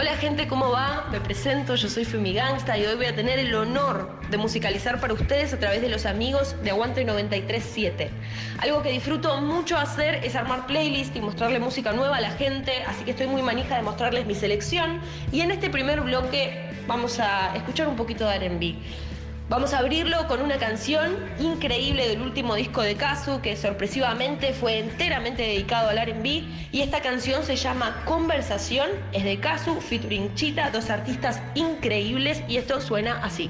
Hola gente, ¿cómo va? Me presento, yo soy Fumi Gangsta y hoy voy a tener el honor de musicalizar para ustedes a través de los amigos de Aguante 937. Algo que disfruto mucho hacer es armar playlists y mostrarle música nueva a la gente, así que estoy muy manija de mostrarles mi selección. Y en este primer bloque vamos a escuchar un poquito de RB. Vamos a abrirlo con una canción increíble del último disco de Kazu, que sorpresivamente fue enteramente dedicado al RB. Y esta canción se llama Conversación, es de Kazu, featuring Chita, dos artistas increíbles, y esto suena así.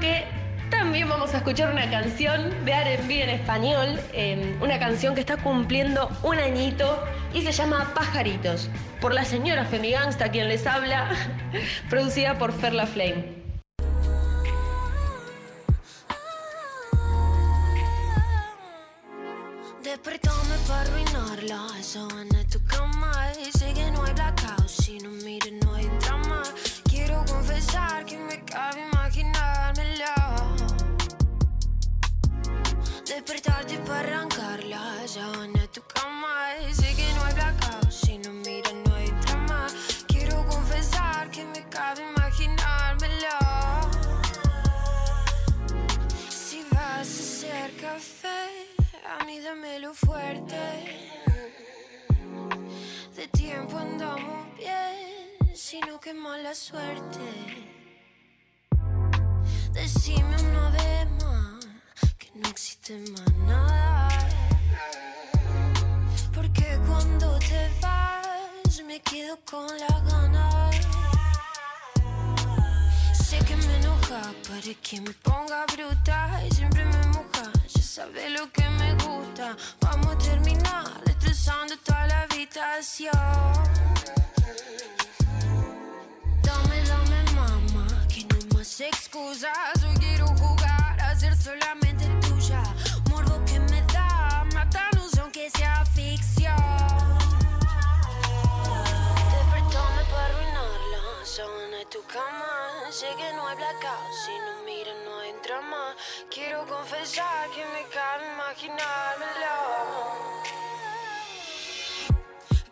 Bloque también vamos a escuchar una canción de RB en español, eh, una canción que está cumpliendo un añito y se llama Pajaritos, por la señora Femigangsta quien les habla, producida por Ferla Flame. Despertame para arruinarla, esa vaina en tu cama para arrancar la sábana tu cama. Sé que no hay blackout, si no miras no hay trama. Quiero confesar que me cabe imaginármelo. Si vas a hacer café, a mí dámelo fuerte. De tiempo andamos bien, si no qué mala suerte. Decime una vez más que no existe más nada. Quedo con la ganas. Sé que me enoja para que me ponga bruta y siempre me moja. Ya sabes lo que me gusta. Vamos a terminar destrozando toda la habitación. Dame, dame, mamá, que no más excusas. Hoy quiero jugar a ser solamente Sé no hay blackout, si no miras no hay drama. Quiero confesar que me cabe imaginármelo.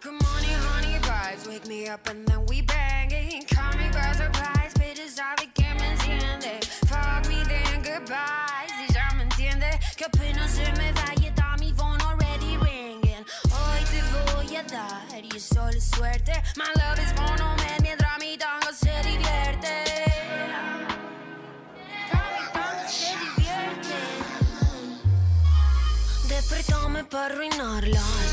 Good morning, honey vibes. Wake me up and then we bang it. Call me by surprise, bitches, sabe que me enciende. Fuck me, then goodbye. Si ya me entiende, que apenas se me da mi phone already ringing. Hoy te voy a dar y solo suerte. My love is monument mientras Despertame para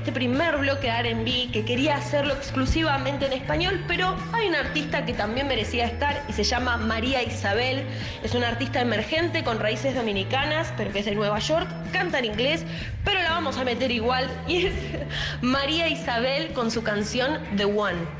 este primer bloque de RB, que quería hacerlo exclusivamente en español, pero hay una artista que también merecía estar y se llama María Isabel. Es una artista emergente con raíces dominicanas, pero que es de Nueva York, canta en inglés, pero la vamos a meter igual. Y es María Isabel con su canción The One.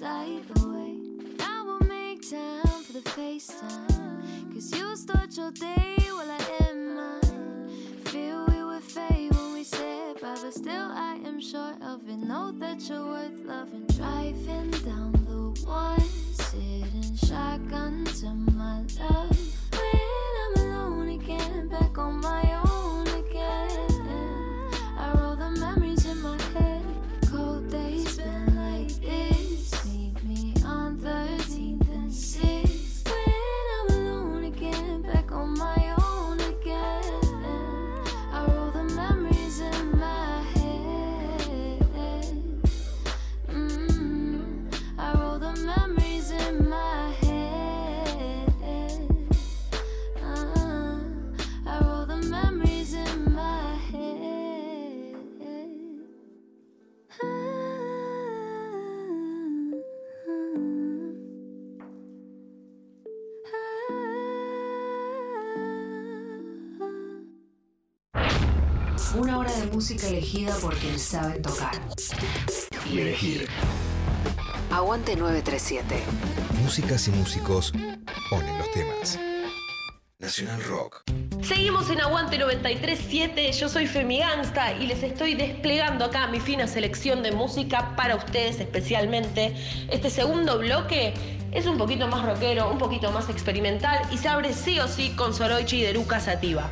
Hurts either way. I will make time for the FaceTime. Cause you start your day while I end mine. Feel we would fade when we said bye, but still I am sure of it. Know that you're worth loving. Driving down the one, sitting shotgun to my love. When I'm alone again, back on my Una hora de música elegida por quienes saben tocar. Y elegir. Aguante 937. Músicas y músicos ponen los temas. Nacional Rock. Seguimos en Aguante 93.7, yo soy Femi Gangsta y les estoy desplegando acá mi fina selección de música para ustedes especialmente. Este segundo bloque es un poquito más rockero, un poquito más experimental y se abre sí o sí con Soroichi de Luca Sativa.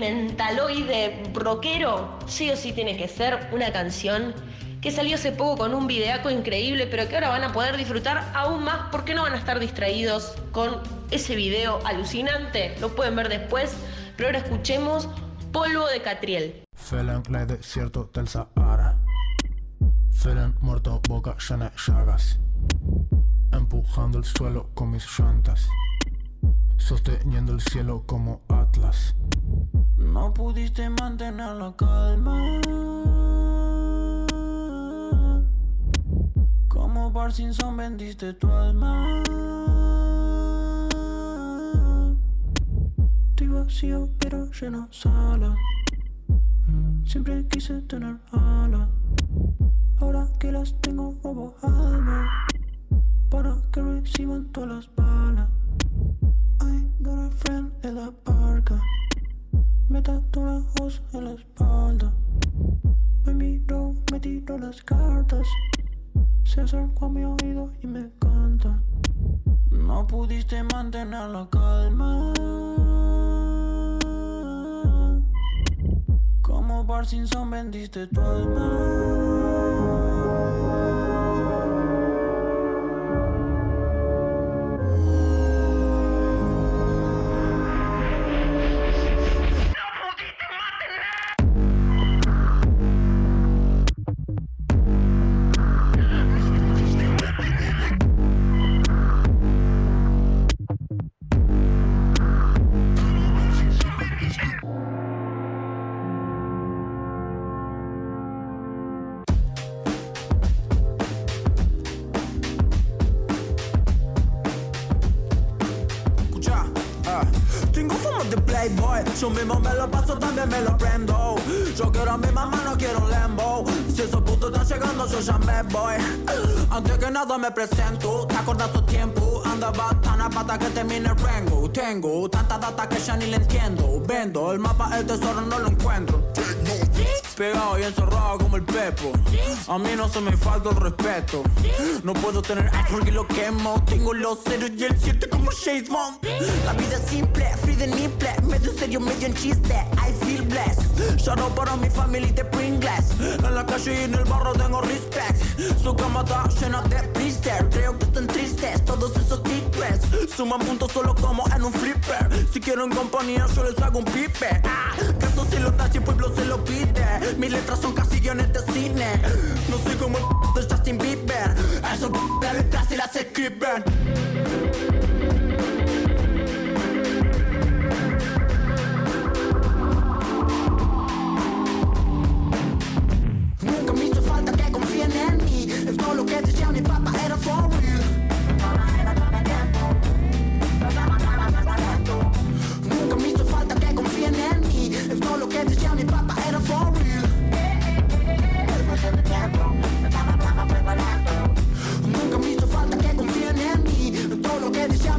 Experimentaloide rockero, sí o sí tiene que ser una canción que salió hace poco con un videaco increíble, pero que ahora van a poder disfrutar aún más porque no van a estar distraídos con ese video alucinante. Lo pueden ver después, pero ahora escuchemos Polvo de Catriel. Felen el desierto del Sahara. Felen muerto, boca llena llagas. Empujando el suelo con mis llantas. Sosteniendo el cielo como Atlas. No pudiste mantener la calma. Como Parkinson vendiste tu alma. Estoy vacío pero lleno sala. Siempre quise tener alas. Ahora que las tengo robo alma. Para que reciban todas las balas. I got a friend en la barca. Me tatuó ojos en la espalda. Me miró, me tiró las cartas. Se acercó a mi oído y me canta. No pudiste mantener la calma. Como Parkinson vendiste tu alma. Yo ya me voy. Antes que nada me presento. ¿Te acordás tu tiempo? Andaba tan a pata que termine el rango. Tengo tanta data que ya ni le entiendo. Vendo el mapa, el tesoro no lo encuentro Pegado y encerrado como el pepo. A mí no se me falta el respeto. No puedo tener ice porque lo quemo. Tengo los ceros y el 7 como Chase Bond. La vida es simple, free de nipple. Medio serio, medio en chiste I feel blessed. Shout out para mi family de Pringles. En la calle y en el barro tengo respect. Su cama está llena de blister Creo que están tristes todos esos secrets Suman puntos solo como en un flipper. Si quiero en compañía yo les hago un pipe. Ah, Canto si lo y pueblo se lo pide Mis letras son casi guiones de cine. No soy como el de Justin Bieber. Eso las letras y las escriben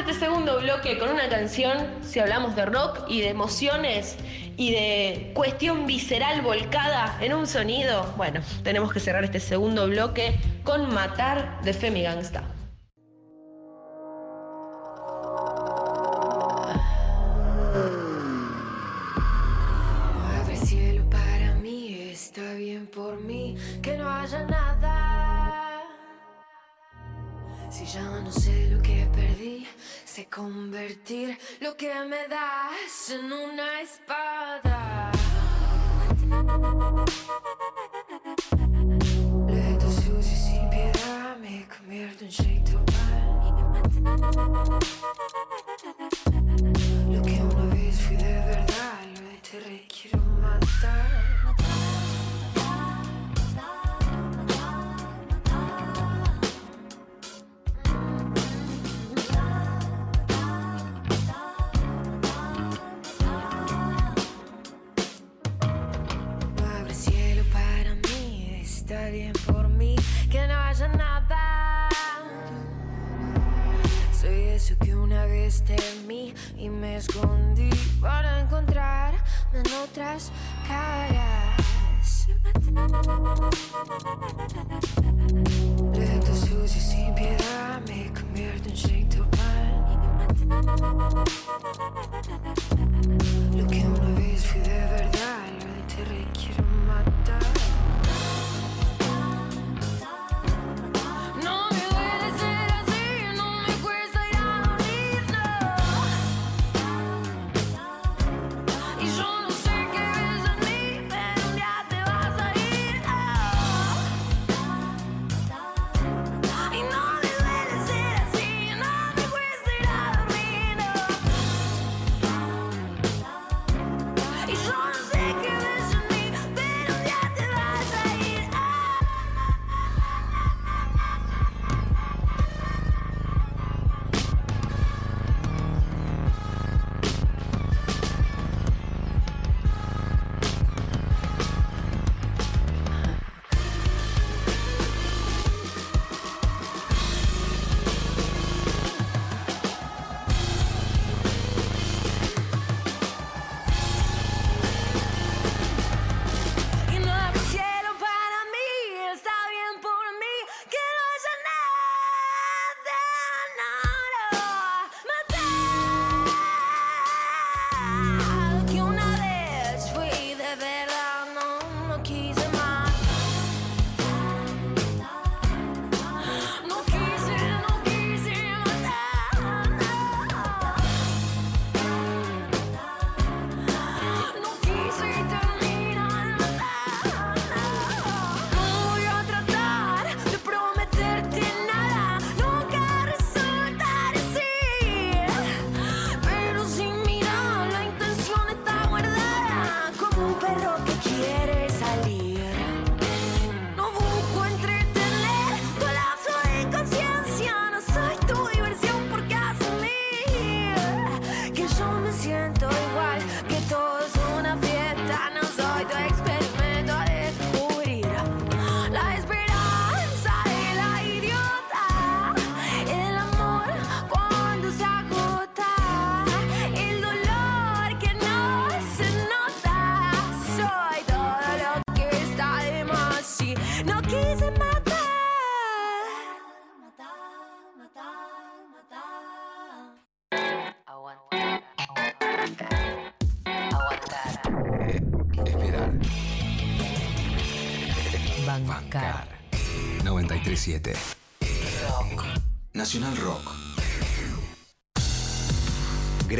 este segundo bloque con una canción, si hablamos de rock y de emociones y de cuestión visceral volcada en un sonido, bueno, tenemos que cerrar este segundo bloque con Matar de Femi Gangsta.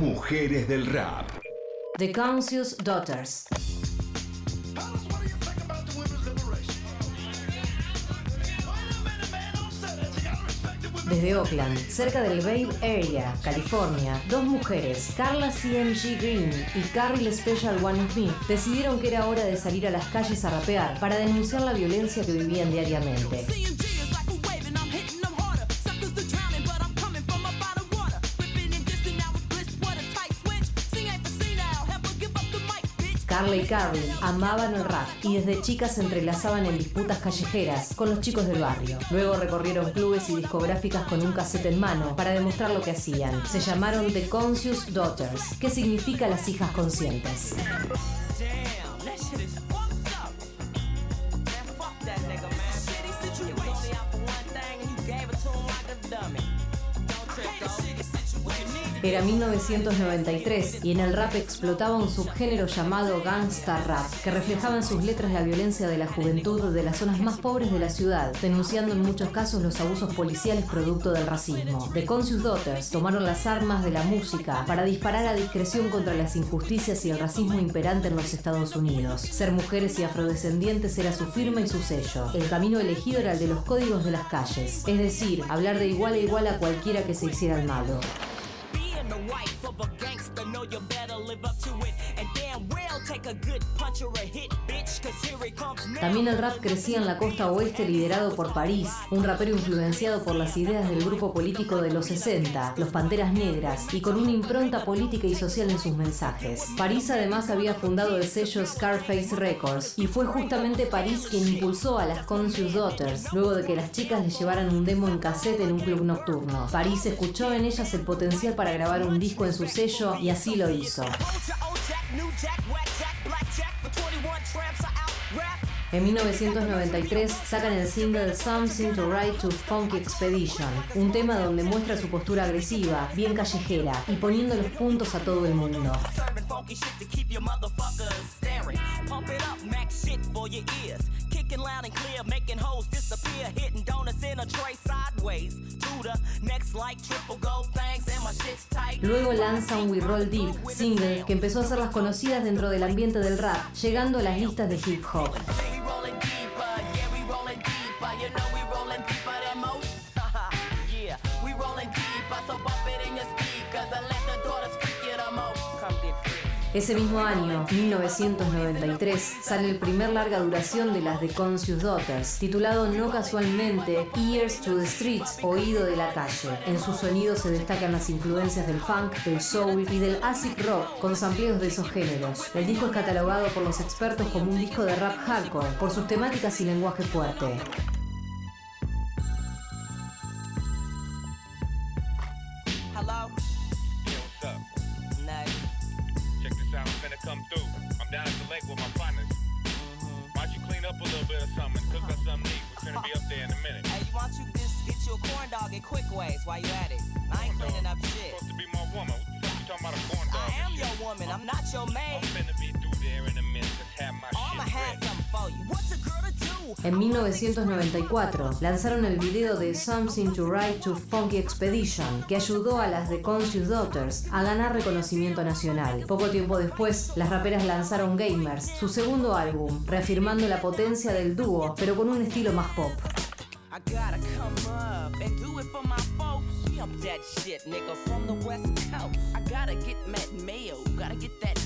Mujeres del rap. The Conscious Daughters. Desde Oakland, cerca del Bay Area, California, dos mujeres, Carla CMG Green y Carly Special One Smith, decidieron que era hora de salir a las calles a rapear para denunciar la violencia que vivían diariamente. Carla y amaban el rap y desde chicas se entrelazaban en disputas callejeras con los chicos del barrio. Luego recorrieron clubes y discográficas con un cassette en mano para demostrar lo que hacían. Se llamaron The Conscious Daughters, que significa las hijas conscientes. Era 1993 y en el rap explotaba un subgénero llamado gangsta rap, que reflejaba en sus letras la violencia de la juventud de las zonas más pobres de la ciudad, denunciando en muchos casos los abusos policiales producto del racismo. The Conscious Daughters tomaron las armas de la música para disparar a discreción contra las injusticias y el racismo imperante en los Estados Unidos. Ser mujeres y afrodescendientes era su firma y su sello. El camino elegido era el de los códigos de las calles, es decir, hablar de igual a igual a cualquiera que se hiciera el malo. The wife of a gangster, know you better. También el rap crecía en la costa oeste liderado por París, un rapero influenciado por las ideas del grupo político de los 60, los Panteras Negras, y con una impronta política y social en sus mensajes. París además había fundado el sello Scarface Records, y fue justamente París quien impulsó a las Conscious Daughters, luego de que las chicas le llevaran un demo en cassette en un club nocturno. París escuchó en ellas el potencial para grabar un disco en su sello y así lo hizo. Old Jack, old Jack, new Jack, whack Jack, black Jack, for 21 tramps I out rap. En 1993 sacan el single Something to Ride to Funky Expedition, un tema donde muestra su postura agresiva, bien callejera y poniendo los puntos a todo el mundo. Loud and clear, making hoes disappear. Hitting donuts in a tray sideways. To the next like triple gold things, and my shit's tight. Luego lanzan We Roll Deep, single que empezó a ser las conocidas dentro del ambiente del rap, llegando a las listas de hip hop. Ese mismo año, 1993, sale el primer larga duración de las The Conscious Daughters, titulado no casualmente Ears to the Streets, Oído de la Calle. En su sonido se destacan las influencias del funk, del soul y del acid rock, con sampleos de esos géneros. El disco es catalogado por los expertos como un disco de rap hardcore, por sus temáticas y lenguaje fuerte. 1994 lanzaron el video de Something to Write to Funky Expedition, que ayudó a las The Conscious Daughters a ganar reconocimiento nacional. Poco tiempo después, las raperas lanzaron Gamers, su segundo álbum, reafirmando la potencia del dúo, pero con un estilo más pop. I gotta get mayo, gotta get that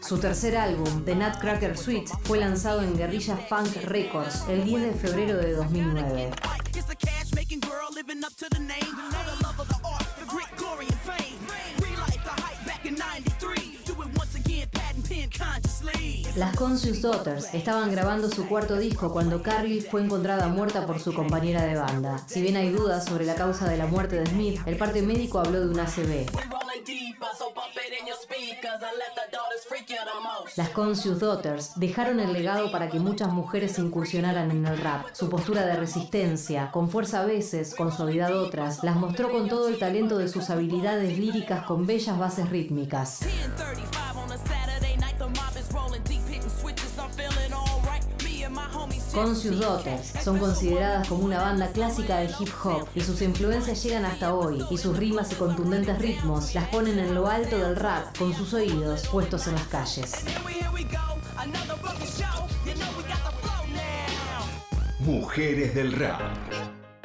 Su tercer álbum, The Nutcracker Suite, fue lanzado en Guerrilla Funk Records el 10 de febrero de 2009. Las Conscious Daughters estaban grabando su cuarto disco cuando Carrie fue encontrada muerta por su compañera de banda. Si bien hay dudas sobre la causa de la muerte de Smith, el parte médico habló de un ACV. Las Conscious Daughters dejaron el legado para que muchas mujeres incursionaran en el rap. Su postura de resistencia, con fuerza a veces, con suavidad otras, las mostró con todo el talento de sus habilidades líricas con bellas bases rítmicas. Just Conscious Daughters son consideradas como una banda clásica de hip hop y sus influencias llegan hasta hoy y sus rimas y contundentes ritmos las ponen en lo alto del rap con sus oídos puestos en las calles. Mujeres del rap.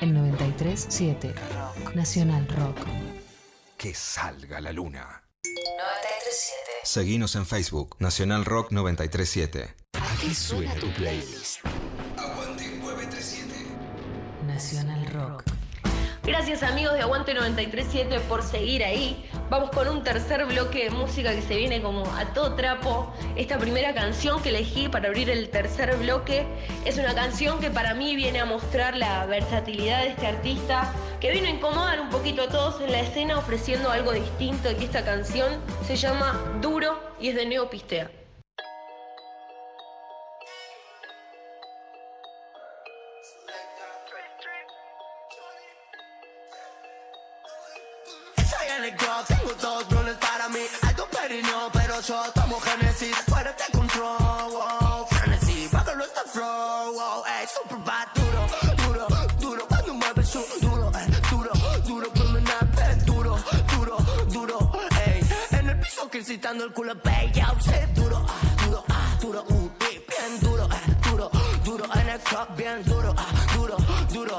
En 93.7 Rock. Nacional Rock. Que salga la luna. 93.7. Seguinos en Facebook, Nacional Rock 937. Aquí suena tu playlist. Aguante 937. Nacional Rock. Gracias amigos de Aguante 937 por seguir ahí. Vamos con un tercer bloque de música que se viene como a todo trapo. Esta primera canción que elegí para abrir el tercer bloque es una canción que para mí viene a mostrar la versatilidad de este artista, que vino a incomodar un poquito a todos en la escena ofreciendo algo distinto y esta canción se llama Duro y es de Neopistea. Soy yo tomo Genesis. Fuera de control, wow. Frenesí, bájalo este flow, wow. Ey, super bad, duro, duro, duro. Cuando mueve su duro, eh, duro, duro. Criminal, pen, duro, duro, duro. Ey, en el piso crisitando el culo. Ya sé, duro, ah, duro, ah, duro. Uh, bien duro, eh, duro, duro. En el club, bien duro, ah, duro, duro.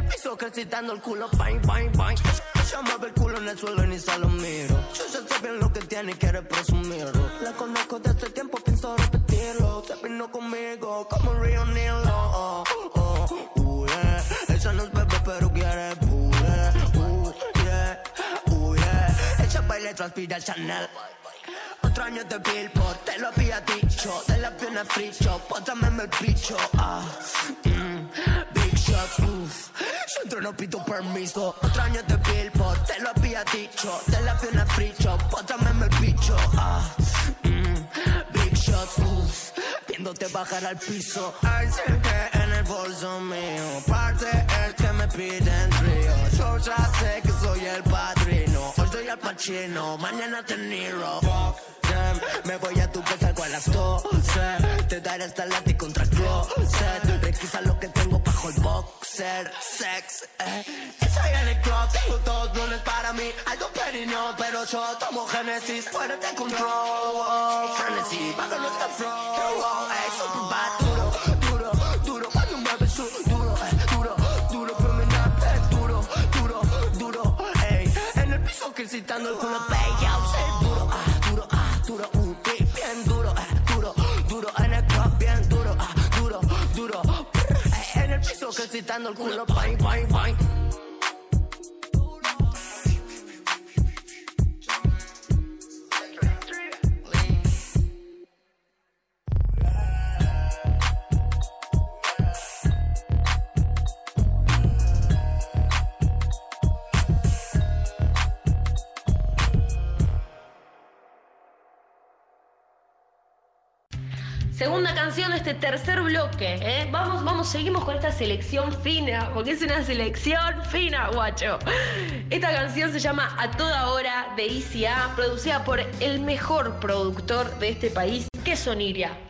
El piso crisitando el culo, bang, bang, bang. Ella mueve el culo en el suelo y ni se lo miro. Yo ya sé bien lo que tiene y quiere presumirlo. La conozco desde hace tiempo, pienso repetirlo. Se vino conmigo como Rio Nilo. Oh, oh, uh, yeah. Ella no es bebé, pero quiere pure. Uh, yeah, uh, yeah. Ella baila y transpira el Chanel. Otro año de Billboard, te lo había dicho. De la pierna free shop, pótame el bicho. Ah, mm, big shots, uff. Yo entro, no pido permiso. Otro año de Billboard, te lo había dicho. De la pierna free shop, pótame el bicho. Ah, mm, big shots, uff. Viéndote bajar al piso. Ay, sé que en el bolso mío. Parte el que me piden frío. Yo ya sé que soy el padrino. Hoy soy al Pacino, mañana te Niro. Me voy a tu casa algo a las 12. Te daré hasta el látigo contra el closet. Requisa lo que tengo bajo el boxer. Sex, eh. Estoy en el club, tengo dos lunes para mí. Algo perino, pero yo tomo Genesis. Fuera de control. Frenesí, bájalo hasta flow. Ey, super bad, duro, duro, duro. Cuando mueve su duro, eh, duro, duro. Criminal, eh, duro, duro, duro. En el piso crisitando el culo. En el culo, bang, bang, bang. De este tercer bloque, ¿eh? Vamos, vamos, seguimos con esta selección fina, porque es una selección fina, guacho. Esta canción se llama A Toda Hora de ICA, producida por el mejor productor de este país, que es Soniria.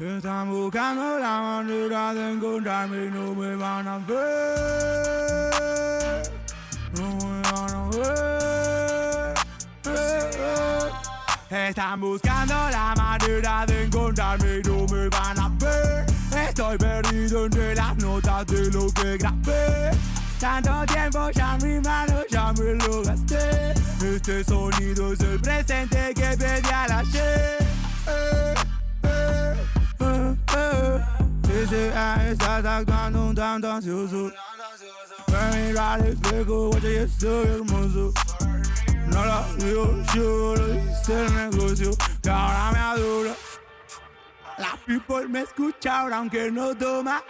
Están buscando la manera de encontrarme y no me van a ver. No me van a ver. Están buscando la manera de encontrarme y no me van a ver. Estoy perdido entre las notas de lo que grabé. Tanto tiempo ya mi mano ya me lo gasté. Este sonido es el presente que pedí al ayer. Eh, ah, estás actuando un tanto ansioso. Me mira al espejo, guacha, y estoy hermoso. No lo digo yo, lo dice el negocio, que ahora me adora. La people me escucha ahora aunque no toma.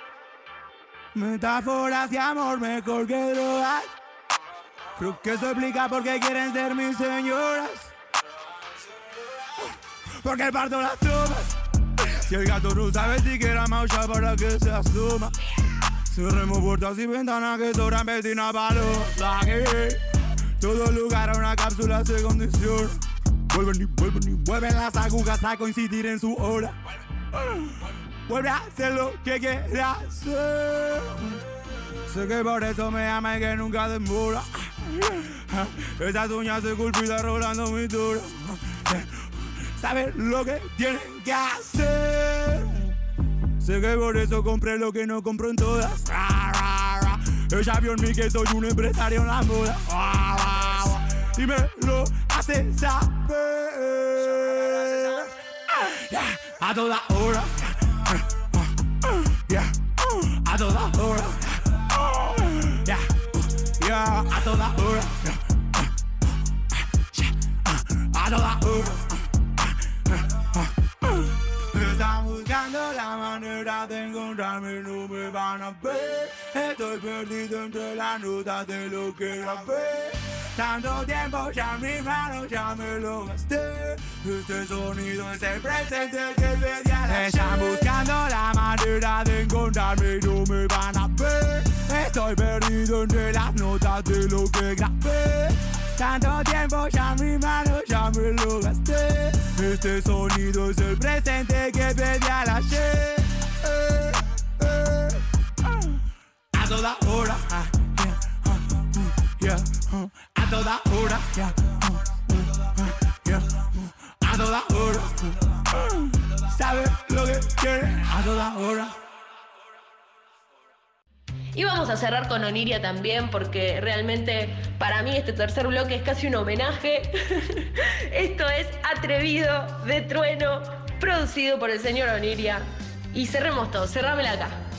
Metáforas de amor mejor que drogas. Creo que eso explica por qué quieren ser mis señoras. Porque parto las tropas. Si el gato no sabe siquiera maullar para que se asoma. Cerremos puertas y ventanas que sobran vecinas paloma. Todo lugar a una cápsula se condiciona. Vuelven y vuelven y vuelven las agujas a coincidir en su hora. Vuelve a hacer lo que quiere hacer. Sé que por eso me ama y que nunca demora. Esas uñas esculpidas rolando mi dura. Sabes lo que tienen que hacer. Sé que por eso compré lo que no compro en todas. Ra, ra, en mí que soy un empresario en la moda. Y me lo hace saber. A toda hora. Yeah, A toda hora. Yeah, A toda hora. A toda hora. Encontrarme, no me van a ver. Estoy perdido entre las notas de lo que grabé. Tanto tiempo ya mi mano ya me lo gasté. Este sonido es el presente que pedí a la Están buscando la manera de encontrarme, no me van a ver. Estoy perdido entre las notas de lo que grabé. Tanto tiempo ya mi mano ya me lo gasté. Este sonido es el presente que pedí al ayer. Toda hora. ah, ah, mm, ah. A toda hora. mm, mm. A toda hora. ¿Sabes lo que quiere? A toda hora. Y vamos a cerrar con Oniria también, porque realmente para mí este tercer bloque es casi un homenaje. Esto es Atrevido de Trueno, producido por el señor Oniria. Y cerremos todo, cerrámela acá.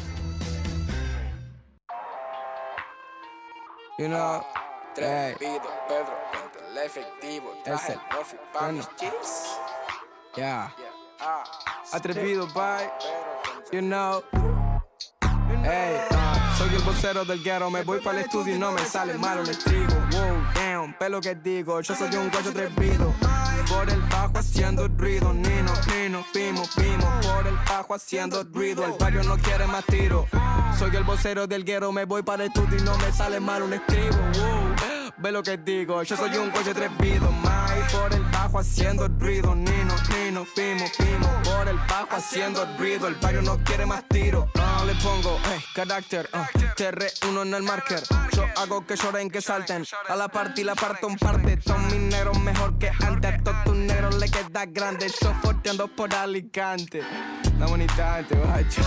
You know, hey, Pedro, contra el efectivo, traje el Murphy pa' mis chips. yeah. Ah, Atrevido, bye. You know. Hey, ah, soy el vocero del guero, me voy para el estudio y no me sale malo el estribo. Wow, damn, pelo que digo, yo soy un guacho atrevido. Por el bajo haciendo ruido, Nino, Nino, Pimo, Pimo. Por el bajo haciendo ruido, el barrio no quiere más tiro. Soy el vocero del guero, me voy para el estudio y no me sale mal un estribo. Wow, ve lo que digo, yo soy un guacho atrevido. Mai, por el bajo haciendo ruido, Nino, Nino, Pimo, Pimo. Por el bajo haciendo ruido, el barrio no quiere más tiro. No le pongo, hey, carácter, uh, TR1 en el marker. Yo hago que lloren, que salten. A la parte y la parto en parte. Son mis negros mejor que antes. Todos tus negros le queda grande. Yo forteando por Alicante. La bonita gente, guacho.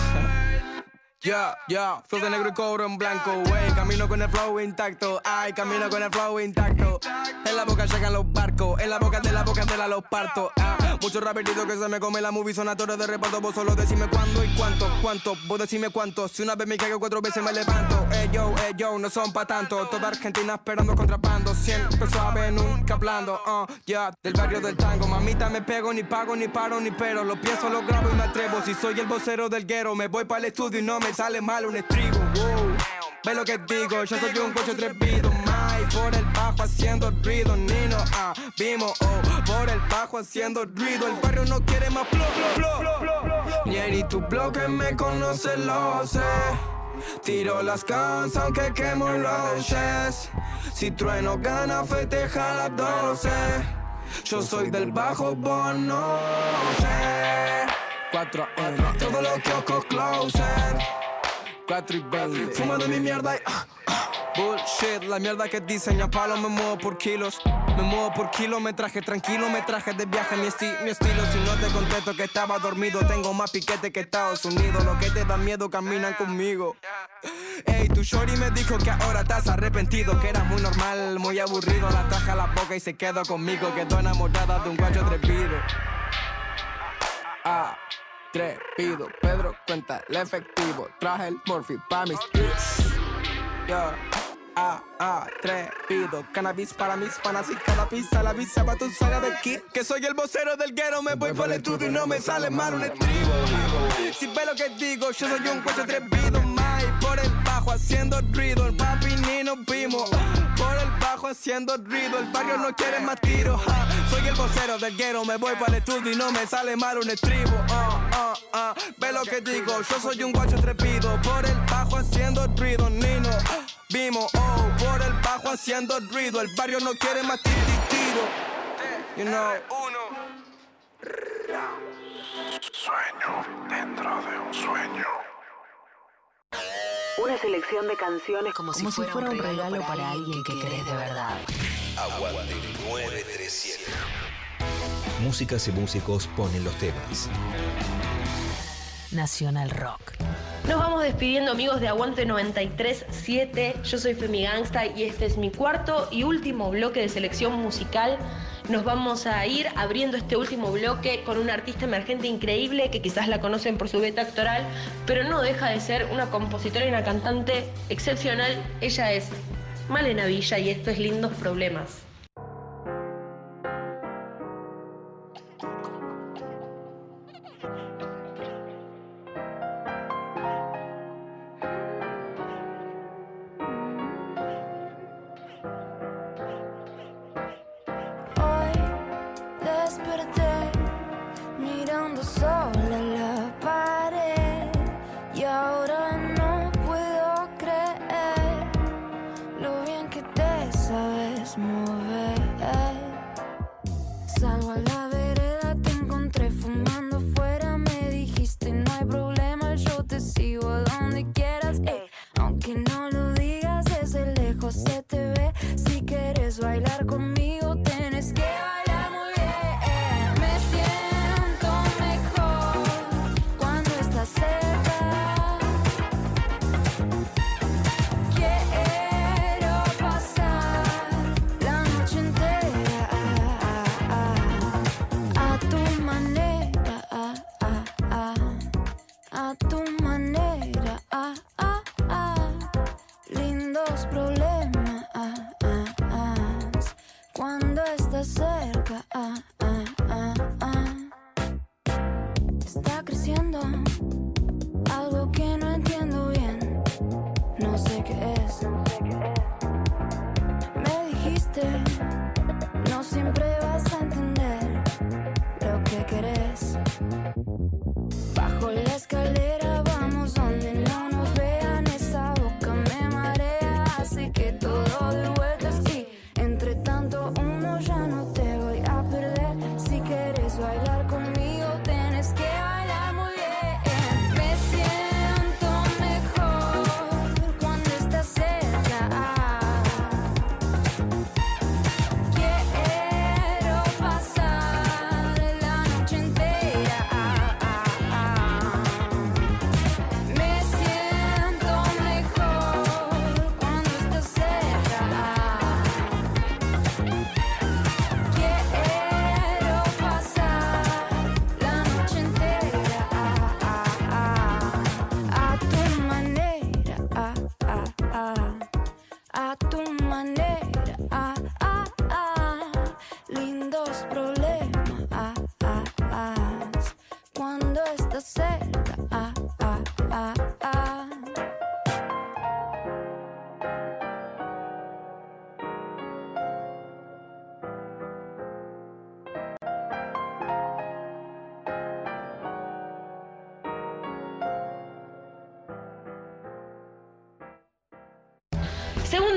Ya, ya, flow de negro y cobro en blanco, wey, camino con el flow intacto, ay, camino con el flow intacto. En la boca llegan los barcos, en la boca de la boca de la los parto, ah, Muchos raperitos que se me come la movie son de reparto. Vos solo decime cuándo y cuánto, cuánto. Vos decime cuánto. Si una vez me caigo, cuatro veces me levanto. Ey yo, ey yo, no son pa' tanto. Toda Argentina esperando contrapando. Siempre suave, nunca hablando. Uh, ya, del barrio del tango. Mamita, me pego, ni pago, ni paro, ni pero. Lo pienso, lo grabo y me atrevo. Si soy el vocero del guero, me voy para el estudio y no me sale mal un estribo. Wow. Ve lo que digo, yo soy un coche trepido, mai Por el bajo haciendo ruido, Nino, ah, vimos, oh. Por el bajo haciendo ruido, el barrio no quiere más flow, flow, flow, flow Ni tu blog que me conoce lo sé. Tiro las guns aunque quemo los chest Si trueno gana festeja las 12 Yo soy del bajo, vos no sé. 4 1 Todo lo que ojo closer 4 y 20 Fumando mi mierda y ah, ah, Bullshit, la mierda que diseña palo me muevo por kilos. Me muevo por kilometraje, tranquilo me traje de viaje mi, esti mi estilo. Si no te contesto que estaba dormido Tengo más piquete que Estados Unidos. Lo que te da miedo caminan conmigo. Ey, tu shorty me dijo que ahora estás arrepentido Que era muy normal, muy aburrido. La traje a la boca y se quedó conmigo Quedó enamorada de un guacho atrevido. Ah Trepido, Pedro cuenta el efectivo. Traje el morphy pa' mis tips. Yo, ah, ah, trepido. Cannabis para mis panas y cada pista la visa pa' tu saga de aquí. Que soy el vocero del guero, me voy para el estudio y no me sale mal un estribo. Si ve lo que digo, yo soy un coche atrevido. Mai, por el bajo haciendo ruido. El papi ni nos vimos. Por el bajo haciendo ruido. El barrio no quiere más tiros. ja. Soy el vocero del guero, me voy para el estudio y no me sale mal un estribo. ah, ah, ah. Ve lo que digo, yo soy un guacho trepido. Por el bajo haciendo ruido, Nino. Vimos, oh, por el bajo haciendo ruido. El barrio no quiere más ti- ti- tiro. You know. Sueño dentro de un sueño. Una selección de canciones como, si, fuera, un regalo, para alguien que querés de verdad. Aguante 937. Músicas y músicos ponen los temas. Nacional Rock. Nos vamos despidiendo amigos de Aguante 93.7. Yo soy Femi Gangsta y este es mi cuarto y último bloque de selección musical. Nos vamos a ir abriendo este último bloque con una artista emergente increíble que quizás la conocen por su beta actoral, pero no deja de ser una compositora y una cantante excepcional. Ella es Malena Villa y esto es Lindos Problemas. Cuando estás cerca. Está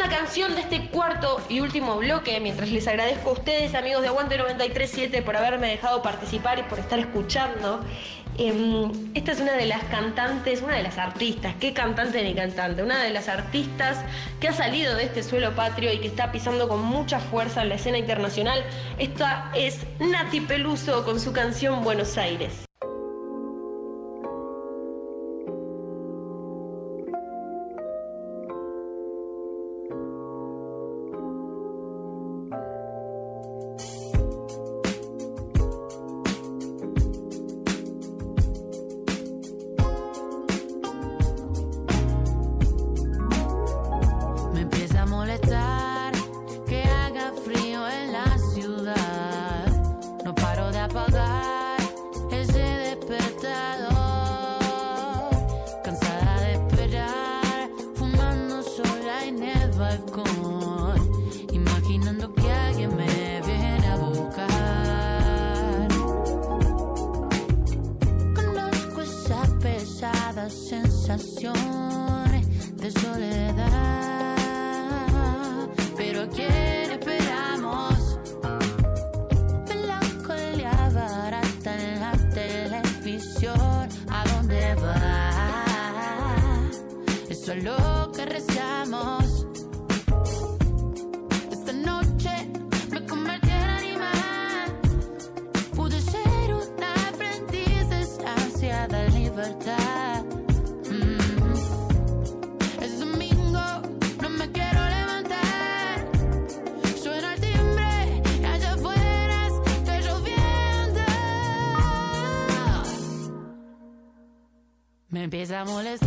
Canción de este cuarto y último bloque, mientras les agradezco a ustedes, amigos de Aguante 937, por haberme dejado participar y por estar escuchando. Em, esta es una de las cantantes, una de las artistas, qué cantante ni cantante, una de las artistas que ha salido de este suelo patrio y que está pisando con mucha fuerza en la escena internacional. Esta es Nati Peluso con su canción Buenos Aires. Me empieza a molestar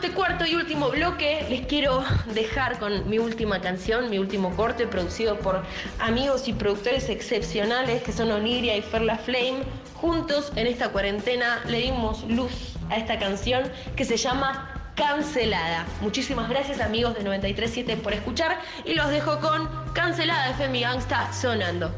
este cuarto y último bloque, les quiero dejar con mi última canción, mi último corte, producido por amigos y productores excepcionales que son Oniria y Ferla Flame. Juntos en esta cuarentena le dimos luz a esta canción que se llama Cancelada. Muchísimas gracias amigos de 937 por escuchar y los dejo con Cancelada Femi Gangsta sonando.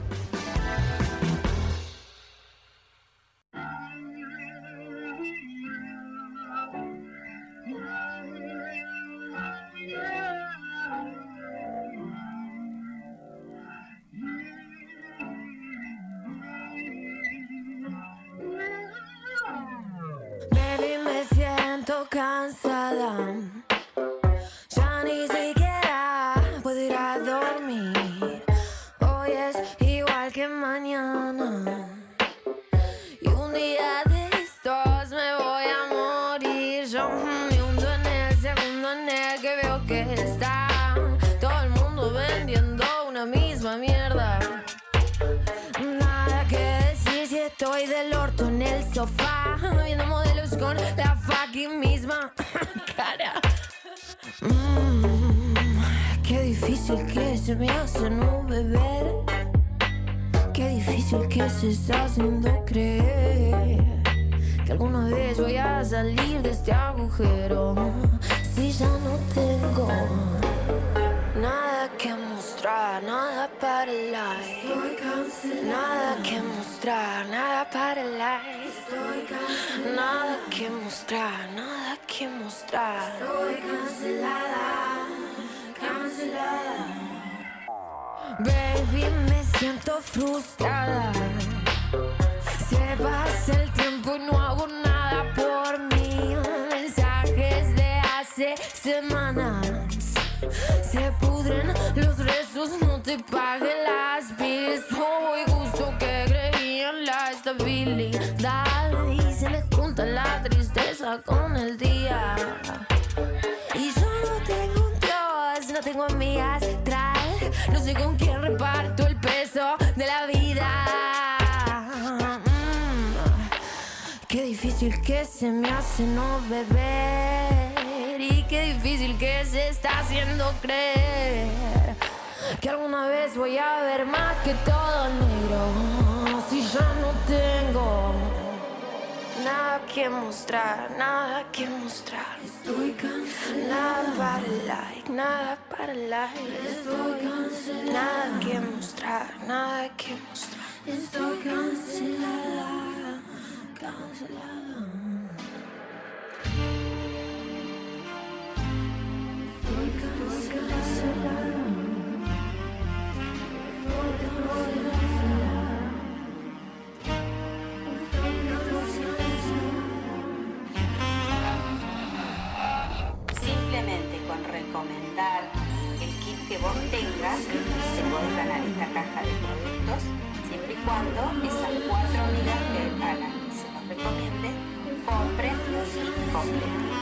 Que mostrar, nada que mostrar. Estoy cancelada, cancelada. Baby, me siento frustrada. Con quién reparto el peso de la vida. Mm. Qué difícil que se me hace no beber y qué difícil que se está haciendo creer que alguna vez voy a ver más que todo negro si ya no tengo nada que mostrar, nada que mostrar. Estoy cancelada. Nada para el like, nada para el like. Estoy cancelada. Nada que mostrar, nada que mostrar. Estoy cancelada, cancelada. Estoy cancelada. Simplemente recomendar el kit que vos tengas, se podés ganar esta caja de productos, siempre y cuando esas cuatro amigas que hagan que se los recomiende compren kit completo.